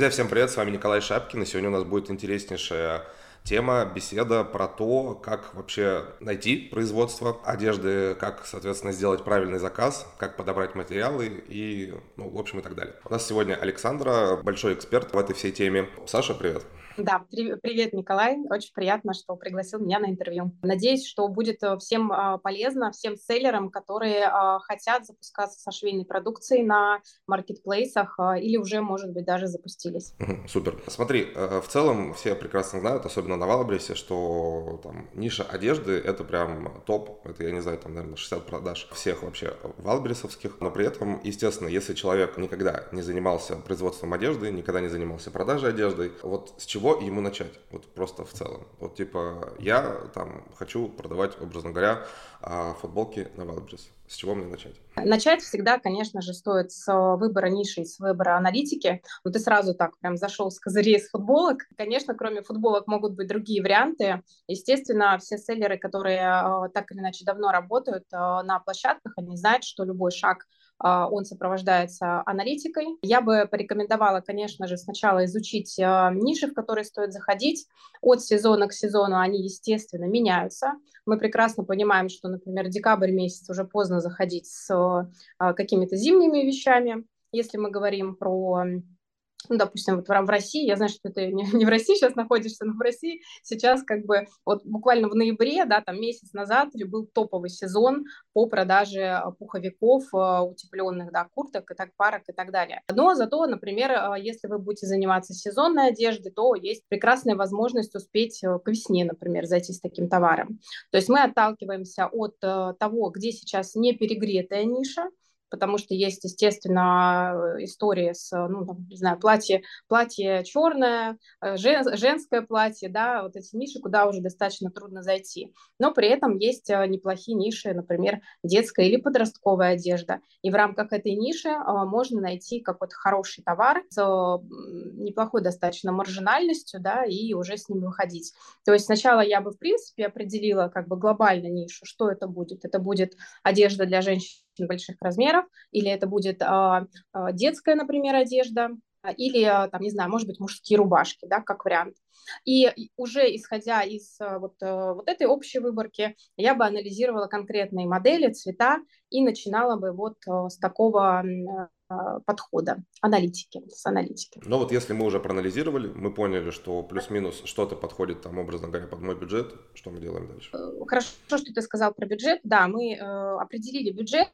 Друзья, всем привет, с вами Николай Шапкин, и сегодня у нас будет интереснейшая тема, беседа про то, как вообще найти производство одежды, как, соответственно, сделать правильный заказ, как подобрать материалы и, ну, в общем, и так далее. У нас сегодня Александра, большой эксперт в этой всей теме. Саша, привет. Да, привет, Николай. Очень приятно, что пригласил меня на интервью. Надеюсь, что будет э, всем а, полезно, всем селлерам, которые а, хотят запускаться со швейной продукцией на маркетплейсах а, или уже, может быть, даже запустились. Супер. Смотри, э, в целом все прекрасно знают, особенно на Валбрисе, что там ниша одежды — это прям топ. Это, я не знаю, там, наверное, 60 продаж всех вообще валбрисовских. Но при этом, естественно, если человек никогда не занимался производством одежды, никогда не занимался продажей одежды, вот с чего чего ему начать? Вот просто в целом. Вот типа я там хочу продавать, образно говоря, а, футболки на Wildberries. С чего мне начать? Начать всегда, конечно же, стоит с выбора ниши, с выбора аналитики. Но ты сразу так прям зашел с козырей с футболок. Конечно, кроме футболок могут быть другие варианты. Естественно, все селлеры, которые а, так или иначе давно работают а, на площадках, они знают, что любой шаг он сопровождается аналитикой. Я бы порекомендовала, конечно же, сначала изучить а, ниши, в которые стоит заходить. От сезона к сезону они, естественно, меняются. Мы прекрасно понимаем, что, например, декабрь месяц уже поздно заходить с а, какими-то зимними вещами. Если мы говорим про ну, допустим, вот в России, я знаю, что ты не, в России сейчас находишься, но в России сейчас как бы вот буквально в ноябре, да, там месяц назад был топовый сезон по продаже пуховиков, а, утепленных, да, курток и так, парок и так далее. Но зато, например, а, если вы будете заниматься сезонной одеждой, то есть прекрасная возможность успеть э, к весне, например, зайти с таким товаром. То есть мы отталкиваемся от э, того, где сейчас не перегретая ниша, потому что есть, естественно, истории с, ну, не знаю, платье, платье черное, э, жен, женское платье, да, вот эти ниши, куда уже достаточно трудно зайти. Но при этом есть э, неплохие ниши, например, детская или подростковая одежда. И в рамках этой ниши э, можно найти какой-то хороший товар с неплохой достаточно маржинальностью, да, и уже с ним выходить. То есть сначала я бы, в принципе, определила как бы глобально нишу, что это будет. Это будет одежда для женщин больших размеров, или это будет а, а, детская, например, одежда, или, а, там, не знаю, может быть, мужские рубашки, да, как вариант. И уже исходя из вот, вот этой общей выборки, я бы анализировала конкретные модели, цвета и начинала бы вот с такого подхода, аналитики, с аналитики. Но вот если мы уже проанализировали, мы поняли, что плюс-минус что-то подходит там, образно говоря, под мой бюджет, что мы делаем дальше? Э, хорошо, что ты сказал про бюджет. Да, мы э, определили бюджет,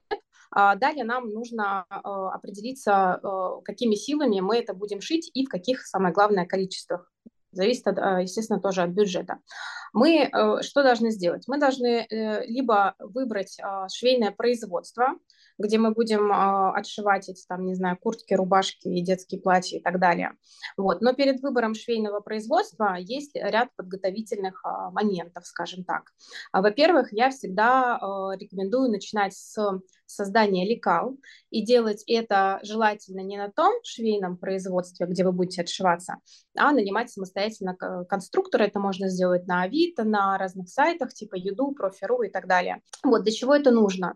а далее нам нужно э, определиться, какими силами мы это будем шить и в каких, самое главное, количествах. Зависит, естественно, тоже от бюджета. Мы что должны сделать? Мы должны либо выбрать швейное производство, где мы будем э, отшивать эти, там, не знаю, куртки, рубашки и детские платья и так далее. Вот. Но перед выбором швейного производства есть ряд подготовительных э, моментов, скажем так. Во-первых, я всегда рекомендую начинать с создания лекал и делать это желательно не на том швейном производстве, где вы будете отшиваться, а нанимать самостоятельно конструктора. Это можно сделать на Авито, на разных сайтах типа Юду, Профиру и так далее. Вот для чего это нужно?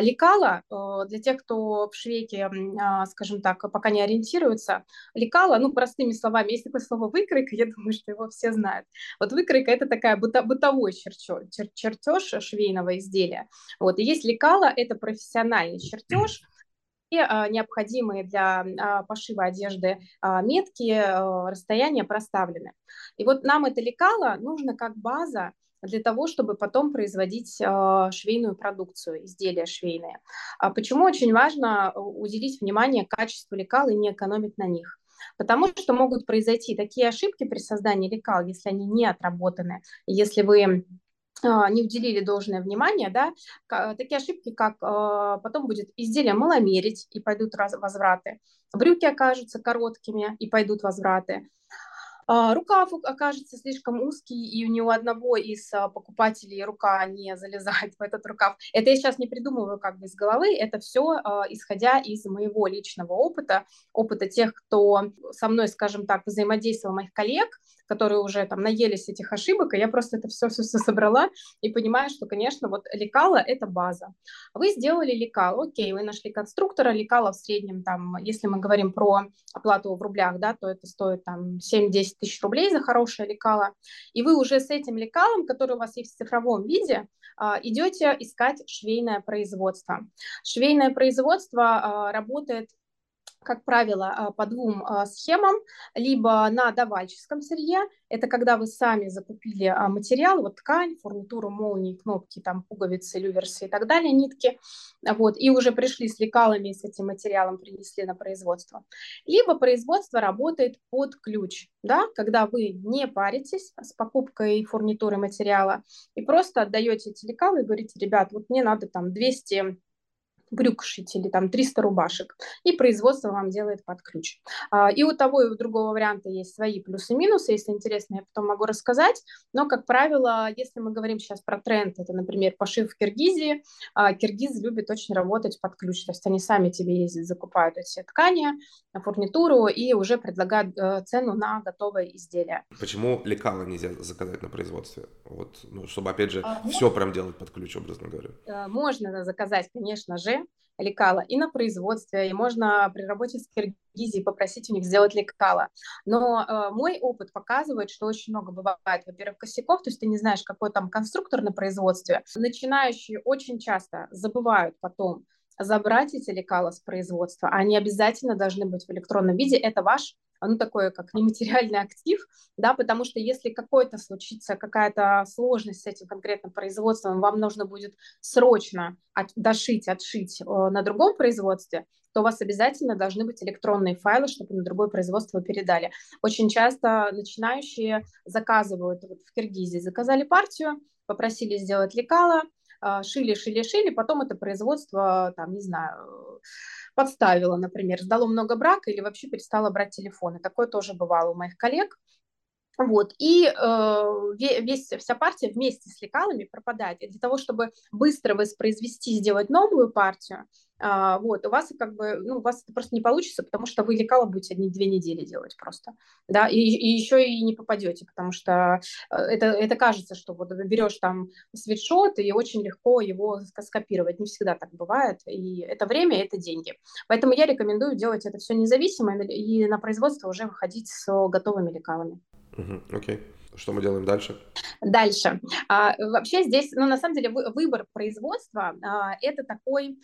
Лекала Э, для тех, кто в швейке, а, скажем так, пока не ориентируется, лекала, ну, простыми словами, есть такое слово выкройка, я думаю, что его все знают. Вот выкройка – это такая быто, бытовой чертеж, чер, чертеж швейного изделия. Вот, и есть лекала – это профессиональный чертеж, и а, необходимые для а, пошива одежды а, метки, а, расстояния проставлены. И вот нам это лекало нужно как база для того, чтобы потом производить э, швейную продукцию, изделия швейные. А почему очень важно э, уделить внимание качеству лекал и не экономить на них? Потому что могут произойти такие ошибки при создании лекал, если они не отработаны, если вы не уделили должное внимание, да, такие ошибки, как э, потом будет изделие маломерить и пойдут возвраты, брюки окажутся короткими и пойдут возвраты, а, рукав окажется слишком узкий, и у него одного из а, покупателей рука не залезает в этот рукав. Это я сейчас не придумываю как бы из головы, это все а, исходя из моего личного опыта, опыта тех, кто со мной, скажем так, взаимодействовал, моих коллег, которые уже там наелись этих ошибок, и я просто это все, все, собрала и понимаю, что, конечно, вот лекало – это база. Вы сделали лекало, окей, вы нашли конструктора, лекало в среднем, там, если мы говорим про оплату в рублях, да, то это стоит там 7-10 тысяч рублей за хорошее лекало, и вы уже с этим лекалом, который у вас есть в цифровом виде, а, идете искать швейное производство. Швейное производство а, работает как правило, а, по двум а, схемам, либо на давальческом сырье, это когда вы сами закупили а, материал, вот ткань, фурнитуру, молнии, кнопки, там пуговицы, люверсы и так далее, нитки, вот, и уже пришли с лекалами, с этим материалом принесли на производство. Либо производство работает под ключ, да, когда вы не паритесь с покупкой фурнитуры материала и просто отдаете эти лекалы и говорите, ребят, вот мне надо там 200 брюк шить или там 300 рубашек, и производство вам делает под ключ. А, и у того и у другого варианта есть свои плюсы и минусы, если интересно, я потом могу рассказать, но, как правило, если мы говорим сейчас про тренд, это, например, пошив в Киргизии, а, киргизы любят очень работать под ключ, то есть они сами тебе ездят, закупают эти ткани, фурнитуру и уже предлагают э, цену на готовое изделие. Почему лекала нельзя заказать на производстве? Вот, ну, чтобы, опять же, а, все прям делать под ключ, образно говоря. Э, можно заказать, конечно же, лекала и на производстве, и можно при работе с Киргизией попросить у них сделать лекала. Но э, мой опыт показывает, что очень много бывает, во-первых, косяков, то есть ты не знаешь, какой там конструктор на производстве. Начинающие очень часто забывают потом забрать эти лекала с производства. Они обязательно должны быть в электронном виде. Это ваш ну, такое как нематериальный актив, да, потому что если какой-то случится какая-то сложность с этим конкретным производством, вам нужно будет срочно от, дошить, отшить э, на другом производстве, то у вас обязательно должны быть электронные файлы, чтобы на другое производство передали. Очень часто начинающие заказывают, вот в Киргизии заказали партию, попросили сделать лекала, шили, шили, шили, потом это производство, там, не знаю, подставила, например, сдало много брака или вообще перестала брать телефоны. Такое тоже бывало у моих коллег. Вот, и э, весь, вся партия вместе с лекалами пропадает. И для того, чтобы быстро воспроизвести, сделать новую партию, а, вот, у вас как бы, ну, у вас это просто не получится, потому что вы лекала будете одни две недели делать просто, да, и, и еще и не попадете, потому что э, это, это кажется, что вот берешь там свитшот и очень легко его скопировать, не всегда так бывает, и это время, это деньги. Поэтому я рекомендую делать это все независимо и на производство уже выходить с готовыми лекалами. Окей. Что мы делаем дальше? Дальше. А, вообще здесь, ну, на самом деле, вы, выбор производства а, это такой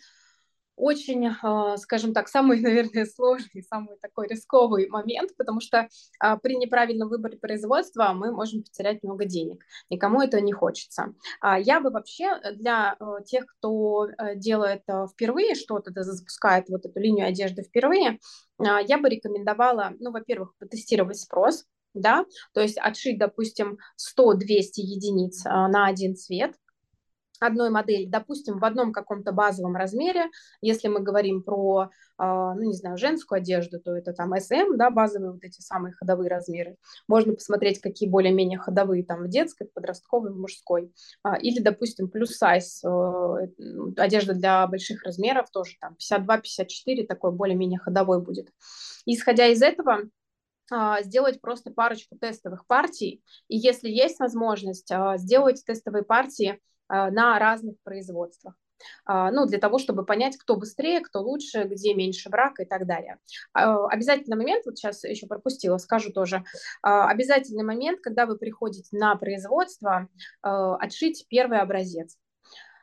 очень, а, скажем так, самый, наверное, сложный, самый такой рисковый момент, потому что а, при неправильном выборе производства мы можем потерять много денег. Никому это не хочется. А, я бы вообще для тех, кто э, делает впервые что-то, запускает вот эту линию одежды впервые, я бы рекомендовала, ну, во-первых, потестировать спрос, да, то есть отшить, допустим, 100-200 единиц на один цвет, одной модели, допустим, в одном каком-то базовом размере, если мы говорим про, а, ну, не знаю, женскую одежду, то это там SM, да, базовые вот эти самые ходовые размеры. Можно посмотреть, какие более-менее ходовые там в детской, подростковой, в мужской. А, или, допустим, плюс сайз, э, одежда для больших размеров тоже там 52-54, такой более-менее ходовой будет. Исходя из этого, а, сделать просто парочку тестовых партий, и если есть возможность, сделать тестовые партии а, на разных производствах. А, ну, для того, чтобы понять, кто быстрее, кто лучше, где меньше брака и так далее. А, обязательный момент, вот сейчас еще пропустила, скажу тоже, обязательный момент, когда вы приходите на производство, отшить первый образец.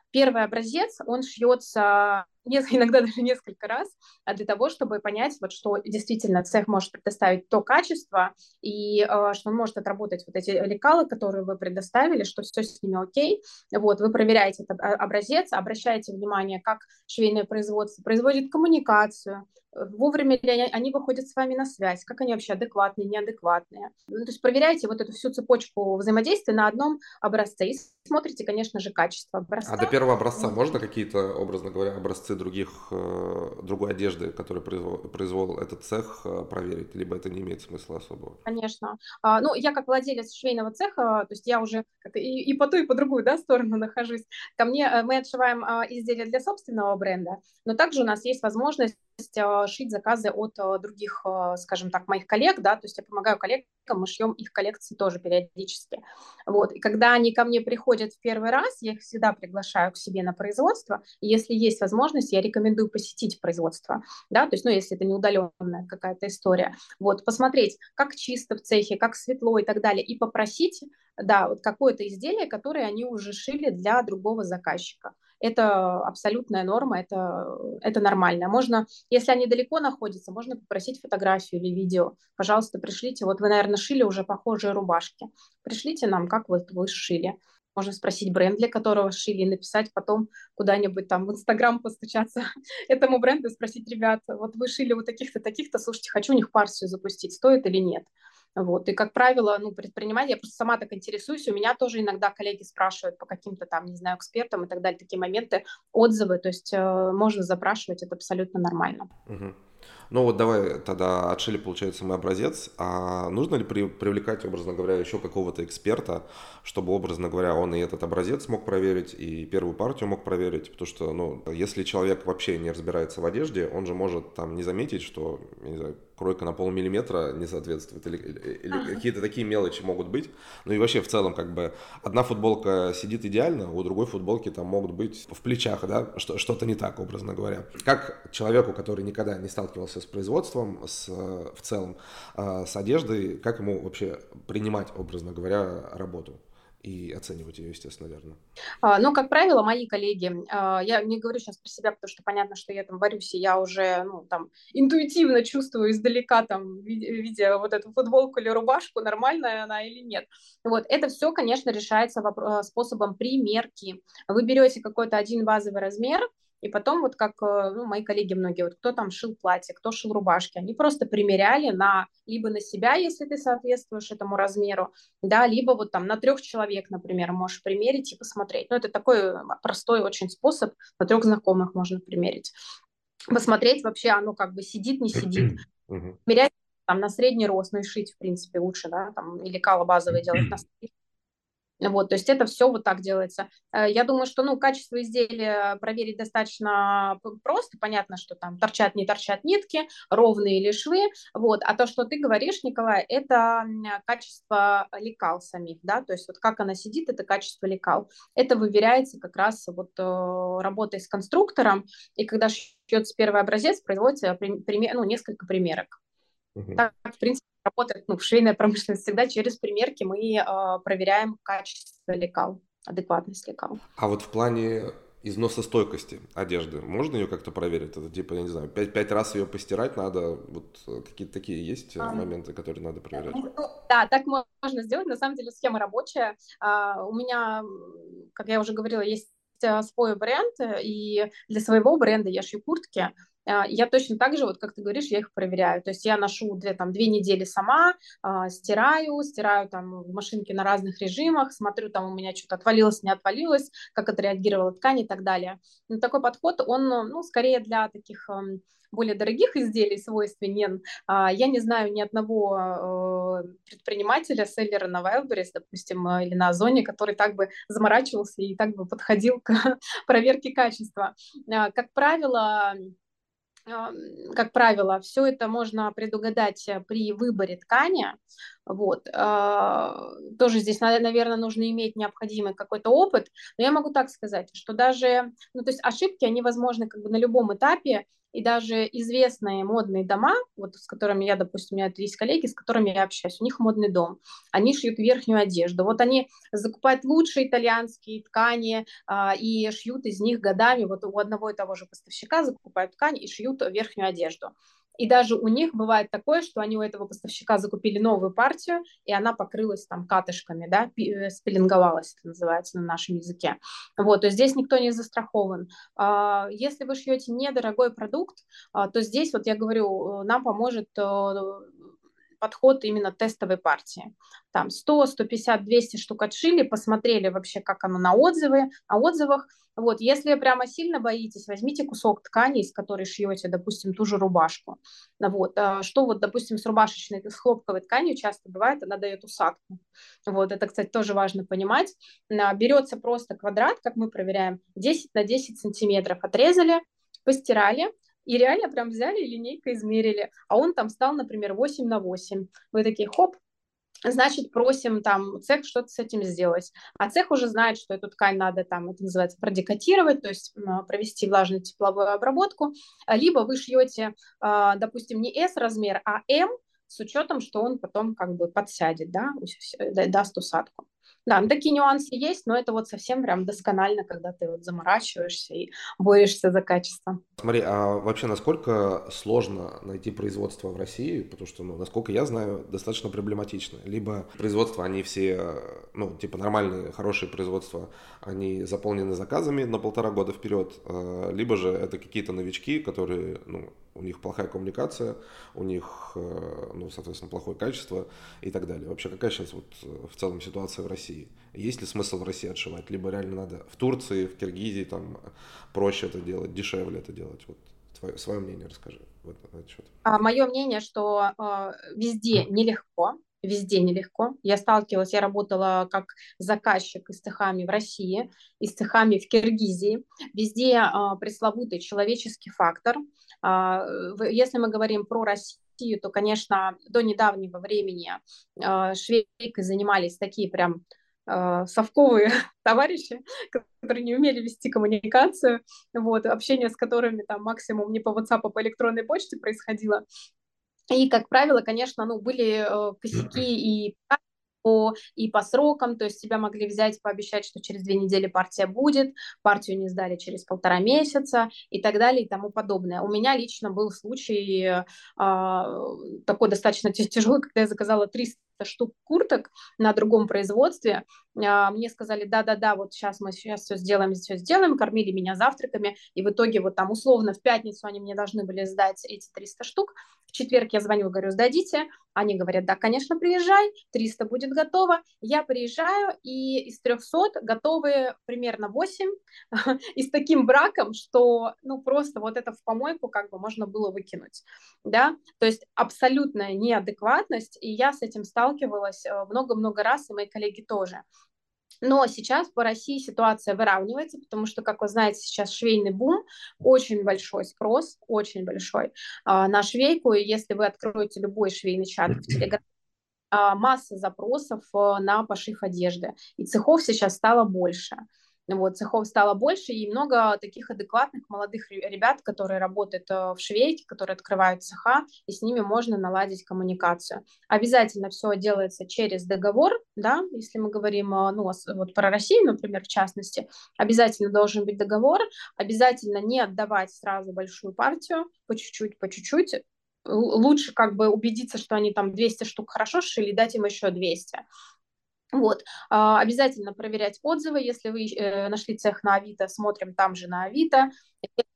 Первый образец, он шьется иногда даже несколько раз, а для того, чтобы понять, вот, что действительно цех может предоставить то качество, и э, что он может отработать вот эти лекалы, которые вы предоставили, что все с ними окей. Вот, вы проверяете этот образец, обращаете внимание, как швейное производство производит коммуникацию, вовремя ли они, они выходят с вами на связь, как они вообще адекватные, неадекватные. Ну, то есть проверяйте вот эту всю цепочку взаимодействия на одном образце и смотрите, конечно же, качество образца. А до первого образца вот. можно какие-то, образно говоря, образцы других, э, другой одежды, которые произвел, произвел этот цех, э, проверить, либо это не имеет смысла особого? Конечно. А, ну, я как владелец швейного цеха, то есть я уже и, и по ту, и по другую да, сторону нахожусь. Ко мне э, мы отшиваем а, изделия для собственного бренда, но также у нас есть возможность шить заказы от а, других, а, скажем так, моих коллег, да, то есть я помогаю коллегам, мы шьем их коллекции тоже периодически. Вот, и когда они ко мне приходят в первый раз, я их всегда приглашаю к себе на производство, и если есть возможность, я рекомендую посетить производство, да, то есть, ну, если это не удаленная какая-то история, вот, посмотреть, как чисто в цехе, как светло и так далее, и попросить, да, вот какое-то изделие, которое они уже шили для другого заказчика это абсолютная норма, это, это нормально. Можно, если они далеко находятся, можно попросить фотографию или видео. Пожалуйста, пришлите. Вот вы, наверное, шили уже похожие рубашки. Пришлите нам, как вот вы шили. Можно спросить бренд, для которого шили, и написать потом куда-нибудь там в Инстаграм постучаться этому бренду и спросить, ребят, вот вы шили вот таких-то, таких-то, слушайте, хочу у них парсию запустить, стоит или нет. Вот. И, как правило, ну, предприниматель, я просто сама так интересуюсь, у меня тоже иногда коллеги спрашивают по каким-то там, не знаю, экспертам и так далее, такие моменты, отзывы, то есть э, можно запрашивать, это абсолютно нормально. Угу. Ну вот давай тогда отшили, получается, мой образец. А нужно ли при, привлекать, образно говоря, еще какого-то эксперта, чтобы, образно говоря, он и этот образец мог проверить, и первую партию мог проверить? Потому что, ну, если человек вообще не разбирается в одежде, он же может там не заметить, что, не знаю, кройка на полмиллиметра не соответствует, или, или ага. какие-то такие мелочи могут быть. Ну и вообще в целом как бы одна футболка сидит идеально, у другой футболки там могут быть в плечах, да, что, что-то не так, образно говоря. Как человеку, который никогда не сталкивался с производством, с, в целом, а, с одеждой, как ему вообще принимать, образно говоря, работу? И оценивать ее, естественно, верно. А, ну, как правило, мои коллеги, а, я не говорю сейчас про себя, потому что понятно, что я там варюсь, и я уже, ну, там, интуитивно чувствую издалека, там, видя вот эту футболку или рубашку, нормальная она или нет. Вот, это все, конечно, решается способом примерки. Вы берете какой-то один базовый размер, и потом вот как э, ну, мои коллеги многие, вот кто там шил платье, кто шил рубашки, они просто примеряли на либо на себя, если ты соответствуешь этому размеру, да, либо вот там на трех человек, например, можешь примерить и посмотреть. Ну, это такой простой очень способ, на трех знакомых можно примерить. Посмотреть вообще, оно как бы сидит, не сидит. Мерять там на средний рост, ну и шить, в принципе, лучше, да, там, или кало базовое делать на средний вот, то есть это все вот так делается. Э, я думаю, что, ну, качество изделия проверить достаточно просто. Понятно, что там торчат, не торчат нитки, ровные или швы. Вот. А то, что ты говоришь, Николай, это качество лекал самих, да, то есть вот как она сидит, это качество лекал. Это выверяется как раз вот э, работой с конструктором, и когда шьется первый образец, производится пример, ну, несколько примерок. Угу. Так, в принципе, работает ну, в швейной промышленности всегда через примерки мы э, проверяем качество лекал, адекватность лекал. А вот в плане износостойкости одежды, можно ее как-то проверить? Это типа, я не знаю, пять, пять раз ее постирать надо, вот э, какие-то такие есть а, моменты, которые надо проверять? Ну, да, так можно сделать, на самом деле схема рабочая. А, у меня, как я уже говорила, есть э, свой бренд, и для своего бренда я шью куртки, я точно так же, вот как ты говоришь, я их проверяю. То есть я ношу две, там, две недели сама, э, стираю, стираю там в машинке на разных режимах, смотрю, там у меня что-то отвалилось, не отвалилось, как отреагировала ткань и так далее. Но такой подход, он, ну, скорее для таких э, более дорогих изделий свойственен. Э, я не знаю ни одного э, предпринимателя, селлера на Wildberries, допустим, э, или на Озоне, который так бы заморачивался и так бы подходил к проверке качества. Как правило, как правило, все это можно предугадать э, при выборе ткани. Вот. А, тоже здесь, наверное, нужно иметь необходимый какой-то опыт. Но я могу так сказать, что даже, ну, то есть ошибки, они возможны как бы на любом этапе, и даже известные модные дома, вот с которыми я, допустим, у меня есть коллеги, с которыми я общаюсь, у них модный дом, они шьют верхнюю одежду. Вот они закупают лучшие итальянские ткани а, и шьют из них годами. Вот у одного и того же поставщика закупают ткань и шьют верхнюю одежду. И даже у них бывает такое, что они у этого поставщика закупили новую партию, и она покрылась там катышками, да, э, спеленговалась, это называется на нашем языке. Вот, то есть здесь никто не застрахован. А, если вы шьете недорогой продукт, а, то здесь, вот я говорю, э, нам поможет э, подход именно тестовой партии. Там 100, 150, 200 штук отшили, посмотрели вообще, как оно на отзывы, на отзывах. Вот, если прямо сильно боитесь, возьмите кусок ткани, из которой шьете, допустим, ту же рубашку. Вот, а что вот, допустим, с рубашечной, с хлопковой тканью часто бывает, она дает усадку. Вот, это, кстати, тоже важно понимать. Берется просто квадрат, как мы проверяем, 10 на 10 сантиметров отрезали, постирали, и реально прям взяли линейкой измерили, а он там стал, например, 8 на 8. Вы такие, хоп, значит, просим там цех что-то с этим сделать. А цех уже знает, что эту ткань надо там, это называется, продекатировать, то есть провести влажную тепловую обработку. Либо вы шьете, а, допустим, не S размер, а M, с учетом, что он потом как бы подсядет, да, даст усадку. Да, ну, такие нюансы есть, но это вот совсем прям досконально, когда ты вот заморачиваешься и борешься за качество. Смотри, а вообще насколько сложно найти производство в России? Потому что, ну, насколько я знаю, достаточно проблематично. Либо производства, они все, ну, типа нормальные, хорошие производства, они заполнены заказами на полтора года вперед, а, либо же это какие-то новички, которые, ну, у них плохая коммуникация, у них, э, ну, соответственно, плохое качество и так далее. Вообще, какая сейчас вот э, в целом ситуация в России? Есть ли смысл в России отшивать? Либо реально надо в Турции, в Киргизии там проще это делать, дешевле это делать? Вот твое, свое мнение расскажи этот счет. А, мое мнение, что э, везде нелегко, везде нелегко. Я сталкивалась, я работала как заказчик с цехами в России, и с цехами в Киргизии. Везде э, пресловутый человеческий фактор. Э, если мы говорим про Россию, то, конечно, до недавнего времени э, швейкой занимались такие прям э, совковые товарищи, которые не умели вести коммуникацию, вот, общение с которыми там максимум не по WhatsApp, а по электронной почте происходило. И, как правило, конечно, ну, были э, косяки и и по срокам, то есть тебя могли взять, пообещать, что через две недели партия будет, партию не сдали через полтора месяца и так далее и тому подобное. У меня лично был случай э, такой достаточно тяжелый, когда я заказала 300 штук курток на другом производстве. А, мне сказали, да-да-да, вот сейчас мы сейчас все сделаем, все сделаем, кормили меня завтраками, и в итоге вот там условно в пятницу они мне должны были сдать эти 300 штук, в четверг я звоню, говорю, сдадите, они говорят, да, конечно, приезжай, 300 будет готово, я приезжаю, и из 300 готовы примерно 8, и с таким браком, что, ну, просто вот это в помойку как бы можно было выкинуть, да, то есть абсолютная неадекватность, и я с этим сталкивалась э, много-много раз, и мои коллеги тоже. Но сейчас по России ситуация выравнивается, потому что, как вы знаете, сейчас швейный бум, очень большой спрос, очень большой а, на швейку. И если вы откроете любой швейный чат в Телеграме, а, масса запросов а, на пошив одежды. И цехов сейчас стало больше. Вот, цехов стало больше, и много таких адекватных молодых ребят, которые работают э, в швейке, которые открывают цеха, и с ними можно наладить коммуникацию. Обязательно все делается через договор, да, если мы говорим, э, ну, вот про Россию, например, в частности, обязательно должен быть договор, обязательно не отдавать сразу большую партию, по чуть-чуть, по чуть-чуть, лучше как бы убедиться, что они там 200 штук хорошо шили, дать им еще 200. Вот. А, обязательно проверять отзывы. Если вы э, нашли цех на Авито, смотрим там же на Авито.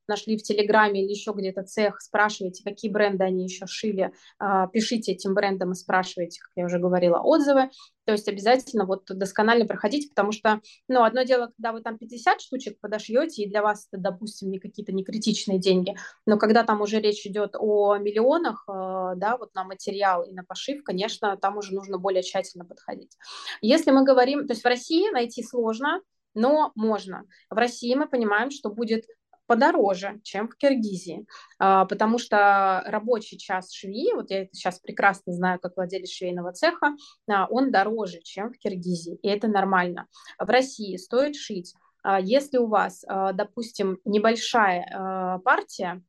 Нашли в Телеграме или еще где-то цех, спрашивайте, какие бренды они еще шили, а, пишите этим брендам и спрашивайте, как я уже говорила, отзывы. То есть обязательно вот досконально проходите, потому что, ну, одно дело, когда вы там 50 штучек подошьете, и для вас это, допустим, не какие-то не критичные деньги, но когда там уже речь идет о миллионах, э, да, вот на материал и на пошив, конечно, там уже нужно более тщательно подходить. Если мы говорим, то есть в России найти сложно, но можно. В России мы понимаем, что будет подороже, чем в Киргизии, а, потому что рабочий час швеи, вот я сейчас прекрасно знаю как владелец швейного цеха, а, он дороже, чем в Киргизии, и это нормально. В России стоит шить, а, если у вас, допустим, небольшая партия,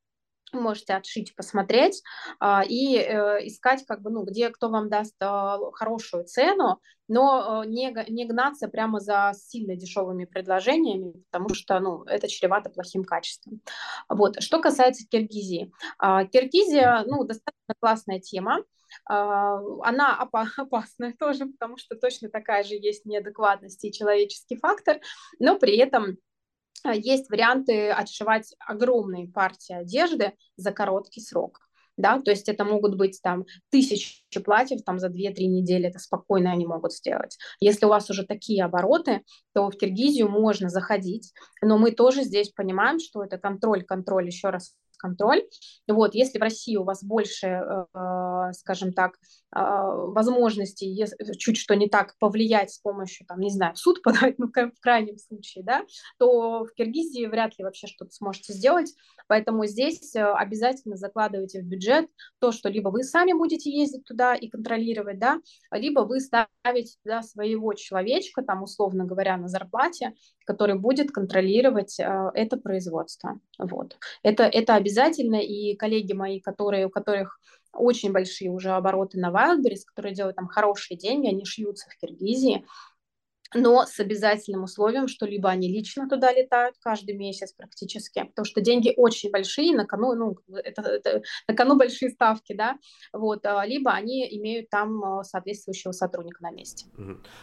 можете отшить, посмотреть а, и э, искать, как бы, ну, где кто вам даст а, хорошую цену, но э, не, не гнаться прямо за сильно дешевыми предложениями, потому что, ну, это чревато плохим качеством. Вот. Что касается Киргизии. А, Киргизия, ну, достаточно классная тема. Она опасная тоже, потому что точно такая же есть неадекватность и человеческий фактор, но при этом есть варианты отшивать огромные партии одежды за короткий срок. Да, то есть это могут быть там тысячи платьев там за 2-3 недели, это спокойно они могут сделать. Если у вас уже такие обороты, то в Киргизию можно заходить, но мы тоже здесь понимаем, что это контроль, контроль, еще раз контроль. Вот, если в России у вас больше, э, скажем так, э, возможностей чуть что не так повлиять с помощью, там, не знаю, суд подать, ну, в крайнем случае, да, то в Киргизии вряд ли вообще что-то сможете сделать. Поэтому здесь э, обязательно закладывайте в бюджет то, что либо вы сами будете ездить туда и контролировать, да, либо вы ставите туда своего человечка, там, условно говоря, на зарплате, который будет контролировать это производство. Вот. Это, это обязательно, и коллеги мои, которые, у которых очень большие уже обороты на Wildberries, которые делают там хорошие деньги, они шьются в Киргизии, но с обязательным условием, что либо они лично туда летают каждый месяц практически, потому что деньги очень большие, на кону, ну, это, это, на кону большие ставки, да, вот, а, либо они имеют там а, соответствующего сотрудника на месте.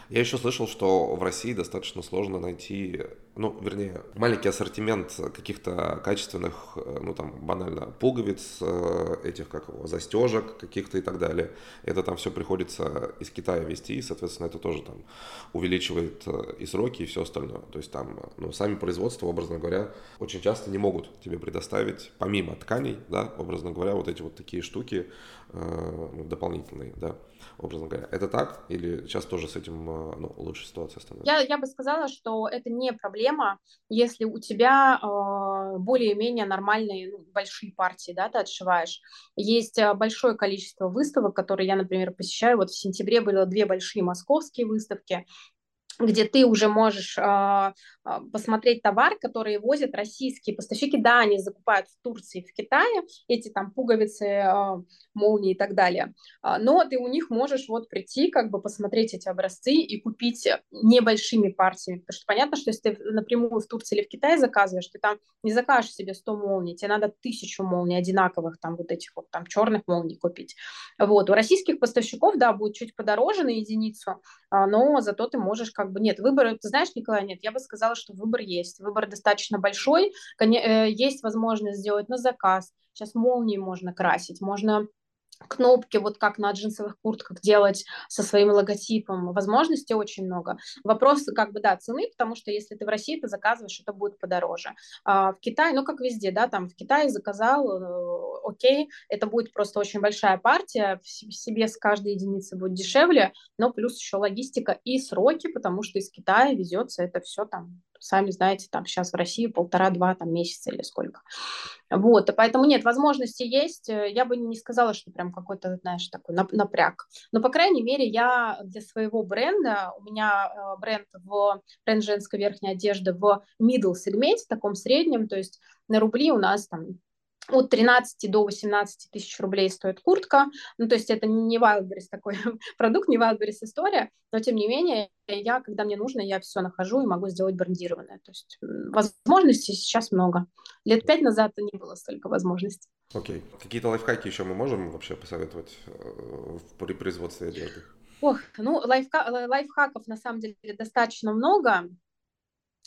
Я еще слышал, что в России достаточно сложно найти, ну, вернее, маленький ассортимент каких-то качественных, э, ну, там, банально, пуговиц, э, этих, как его, застежек каких-то и так далее. Это там все приходится из Китая везти, и, соответственно, это тоже там увеличивает э, и сроки, и все остальное. То есть там, ну, сами производства, образно говоря, очень часто не могут тебе предоставить, помимо тканей, да, образно говоря, вот эти вот такие штуки ну, дополнительные, да образно говоря. Это так? Или сейчас тоже с этим э, ну, лучше ситуация становится? Я, я бы сказала, что это не проблема, если у тебя э, более-менее нормальные ну, большие партии, да, ты отшиваешь. Есть э, большое количество выставок, которые я, например, посещаю. Вот в сентябре было две большие московские выставки, где ты уже можешь э, посмотреть товар, который возят российские поставщики. Да, они закупают в Турции, в Китае эти там пуговицы, э, молнии и так далее. Но ты у них можешь вот прийти, как бы посмотреть эти образцы и купить небольшими партиями. Потому что понятно, что если ты напрямую в Турции или в Китае заказываешь, ты там не закажешь себе 100 молний, тебе надо тысячу молний одинаковых, там вот этих вот там черных молний купить. Вот. У российских поставщиков, да, будет чуть подороже на единицу, но зато ты можешь как бы... Нет, выбора, ты знаешь, Николай, нет, я бы сказала, что выбор есть. Выбор достаточно большой, э, есть возможность сделать на заказ. Сейчас молнии можно красить, можно кнопки, вот как на джинсовых куртках делать со своим логотипом. Возможностей очень много. Вопрос, как бы, да, цены, потому что если ты в России, ты заказываешь, это будет подороже. А в Китае, ну, как везде, да, там в Китае заказал, э, окей, это будет просто очень большая партия, в себе с каждой единицы будет дешевле, но плюс еще логистика и сроки, потому что из Китая везется это все там сами знаете, там сейчас в России полтора-два там месяца или сколько. Вот, поэтому нет, возможности есть. Я бы не сказала, что прям какой-то, знаешь, такой напряг. Но, по крайней мере, я для своего бренда, у меня э, бренд в бренд женской верхней одежды в middle сегменте, таком среднем, то есть на рубли у нас там от 13 до 18 тысяч рублей стоит куртка. Ну, то есть это не Wildberries такой продукт, не Wildberries история, но тем не менее, я, когда мне нужно, я все нахожу и могу сделать брендированное. То есть возможностей сейчас много. Лет пять назад не было столько возможностей. Окей. Okay. Какие-то лайфхаки еще мы можем вообще посоветовать э, при производстве одежды? Ох, ну, лайфка, лайфхаков на самом деле достаточно много.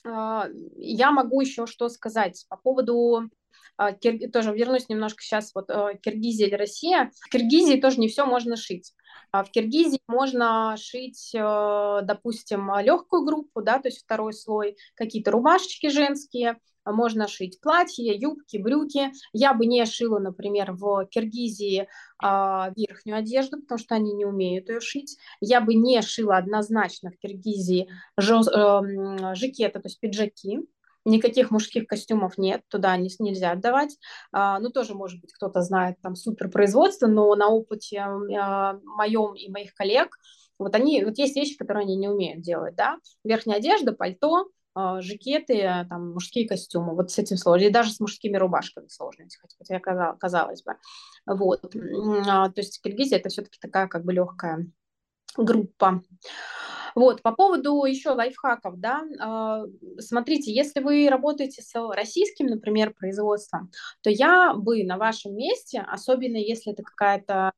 А, я могу еще что сказать по поводу тоже вернусь немножко сейчас, вот э, Киргизия или Россия. В Киргизии тоже не все можно шить. А в Киргизии можно шить, э, допустим, легкую группу, да, то есть второй слой, какие-то рубашечки женские, можно шить платья, юбки, брюки. Я бы не шила, например, в Киргизии а, верхнюю одежду, потому что они не умеют ее шить. Я бы не шила однозначно в Киргизии э, жакеты, то есть пиджаки, Никаких мужских костюмов нет, туда не, нельзя отдавать. А, ну, тоже, может быть, кто-то знает там суперпроизводство, но на опыте а, моем и моих коллег, вот они, вот есть вещи, которые они не умеют делать, да. Верхняя одежда, пальто, э, жакеты, там, мужские костюмы. Вот с этим сложно. И даже с мужскими рубашками сложно, хотя казалось бы. Вот. А, то есть Киргизия это все-таки такая как бы легкая группа. Вот, по поводу еще лайфхаков, да, э, смотрите, если вы работаете с российским, например, производством, то я бы на вашем месте, особенно если это какая-то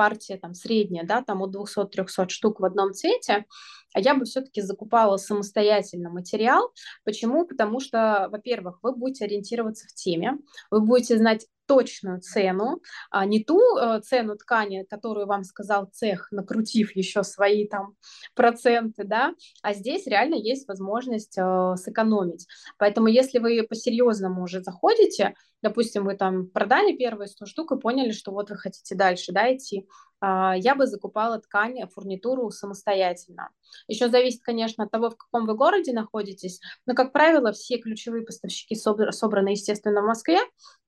партия там средняя, да, там от 200-300 штук в одном цвете, а я бы все-таки закупала самостоятельно материал. Почему? Потому что, во-первых, вы будете ориентироваться в теме, вы будете знать точную цену, а не ту э, цену ткани, которую вам сказал цех, накрутив еще свои там проценты, да, а здесь реально есть возможность э, сэкономить. Поэтому если вы по-серьезному уже заходите, допустим, вы там продали первые 100 штук и поняли, что вот вы хотите дальше, да, идти, э, я бы закупала ткань, фурнитуру самостоятельно. Еще зависит, конечно, от того, в каком вы городе находитесь, но, как правило, все ключевые поставщики собраны, естественно, в Москве,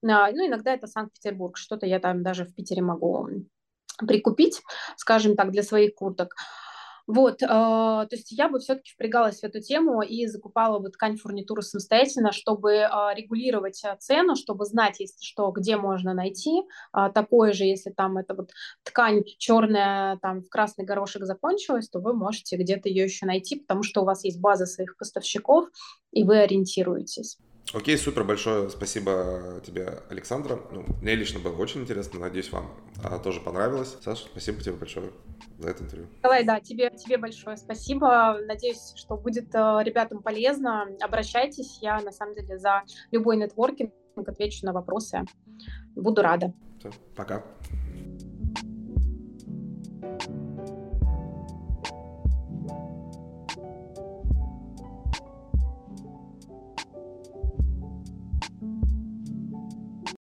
а, ну, иногда это Санкт-Петербург, что-то я там даже в Питере могу прикупить, скажем так, для своих курток. Вот, э, то есть я бы все-таки впрягалась в эту тему и закупала бы ткань, фурнитуру самостоятельно, чтобы э, регулировать э, цену, чтобы знать, если что, где можно найти э, такое же, если там эта вот ткань черная, там в красный горошек закончилась, то вы можете где-то ее еще найти, потому что у вас есть база своих поставщиков, и вы ориентируетесь. Окей, супер, большое спасибо тебе, Александра. Ну, мне лично было очень интересно, надеюсь, вам а, тоже понравилось. Саша, спасибо тебе большое за это интервью. Давай, да, тебе, тебе большое спасибо. Надеюсь, что будет э, ребятам полезно. Обращайтесь, я на самом деле за любой нетворкинг отвечу на вопросы. Буду рада. Все, пока.